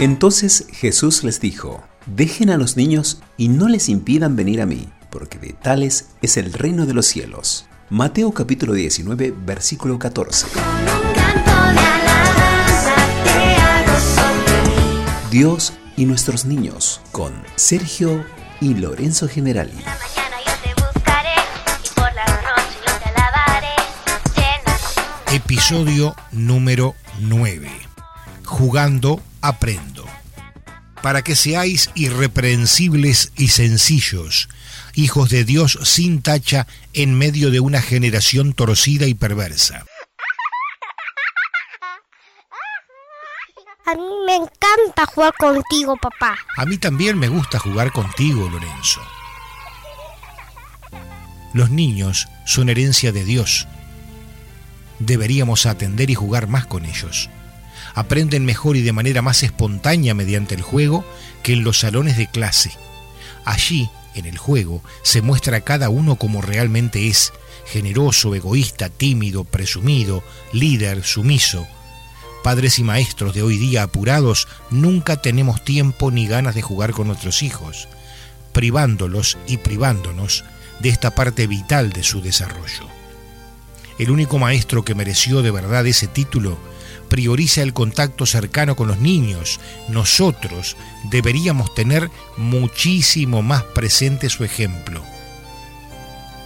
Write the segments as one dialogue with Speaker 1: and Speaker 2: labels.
Speaker 1: Entonces Jesús les dijo, dejen a los niños y no les impidan venir a mí, porque de tales es el reino de los cielos. Mateo capítulo 19, versículo 14. Dios y nuestros niños con Sergio y Lorenzo Generali.
Speaker 2: Episodio número 9. Jugando aprendo. Para que seáis irreprensibles y sencillos, hijos de Dios sin tacha en medio de una generación torcida y perversa.
Speaker 3: A mí me encanta jugar contigo, papá.
Speaker 2: A mí también me gusta jugar contigo, Lorenzo. Los niños son herencia de Dios. Deberíamos atender y jugar más con ellos aprenden mejor y de manera más espontánea mediante el juego que en los salones de clase. Allí, en el juego, se muestra a cada uno como realmente es, generoso, egoísta, tímido, presumido, líder, sumiso. Padres y maestros de hoy día apurados, nunca tenemos tiempo ni ganas de jugar con nuestros hijos, privándolos y privándonos de esta parte vital de su desarrollo. El único maestro que mereció de verdad ese título prioriza el contacto cercano con los niños. Nosotros deberíamos tener muchísimo más presente su ejemplo.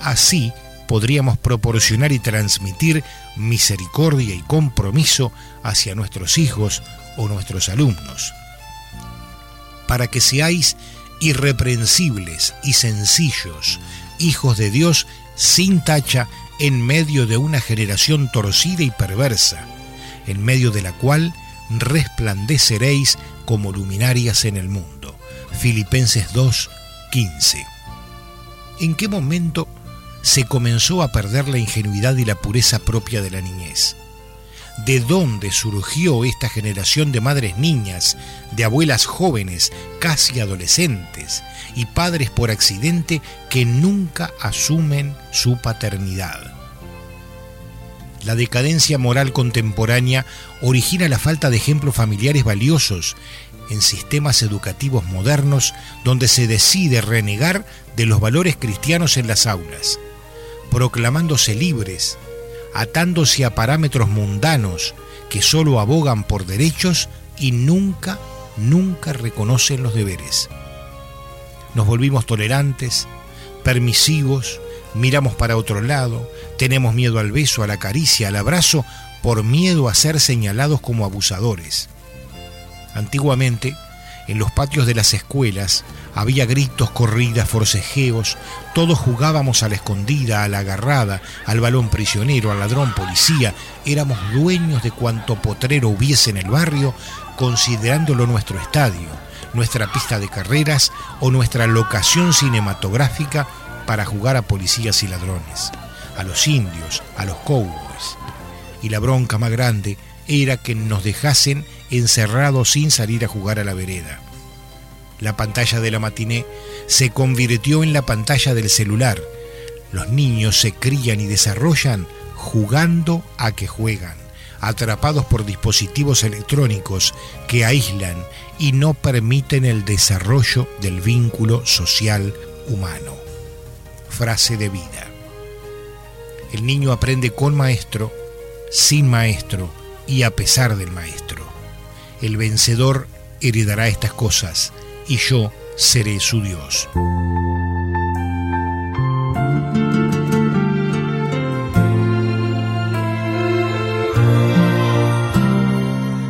Speaker 2: Así podríamos proporcionar y transmitir misericordia y compromiso hacia nuestros hijos o nuestros alumnos. Para que seáis irreprensibles y sencillos, hijos de Dios sin tacha en medio de una generación torcida y perversa en medio de la cual resplandeceréis como luminarias en el mundo. Filipenses 2, 15. ¿En qué momento se comenzó a perder la ingenuidad y la pureza propia de la niñez? ¿De dónde surgió esta generación de madres niñas, de abuelas jóvenes, casi adolescentes, y padres por accidente que nunca asumen su paternidad? La decadencia moral contemporánea origina la falta de ejemplos familiares valiosos en sistemas educativos modernos donde se decide renegar de los valores cristianos en las aulas, proclamándose libres, atándose a parámetros mundanos que solo abogan por derechos y nunca, nunca reconocen los deberes. Nos volvimos tolerantes, permisivos, miramos para otro lado, tenemos miedo al beso, a la caricia, al abrazo, por miedo a ser señalados como abusadores. Antiguamente, en los patios de las escuelas había gritos, corridas, forcejeos, todos jugábamos a la escondida, a la agarrada, al balón prisionero, al ladrón policía, éramos dueños de cuanto potrero hubiese en el barrio, considerándolo nuestro estadio, nuestra pista de carreras o nuestra locación cinematográfica para jugar a policías y ladrones, a los indios, a los cowboys. Y la bronca más grande era que nos dejasen encerrados sin salir a jugar a la vereda. La pantalla de la matiné se convirtió en la pantalla del celular. Los niños se crían y desarrollan jugando a que juegan, atrapados por dispositivos electrónicos que aíslan y no permiten el desarrollo del vínculo social humano frase de vida. El niño aprende con maestro, sin maestro y a pesar del maestro. El vencedor heredará estas cosas y yo seré su Dios.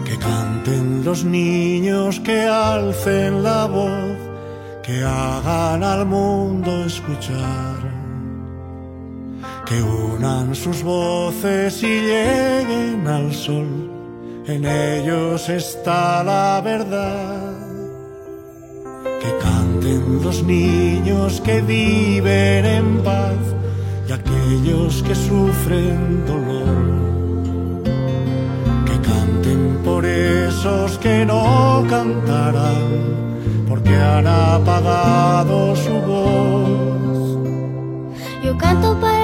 Speaker 4: Que canten los niños, que alcen la voz que hagan al mundo escuchar, que unan sus voces y lleguen al sol, en ellos está la verdad. Los niños que viven en paz y aquellos que sufren dolor. Que canten por esos que no cantarán porque han apagado su voz.
Speaker 3: Yo canto para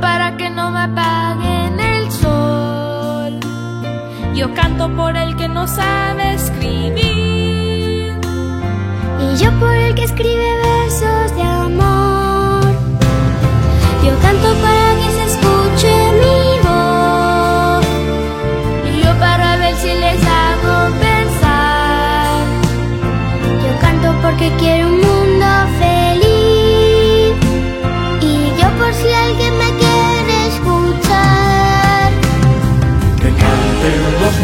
Speaker 5: Para que no me apaguen el sol. Yo canto por el que no sabe escribir.
Speaker 3: Y yo por el que escribe versos de amor. Yo canto para que se escuche mi voz.
Speaker 5: Y yo para ver si les hago pensar.
Speaker 3: Yo canto porque quiero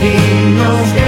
Speaker 4: canten los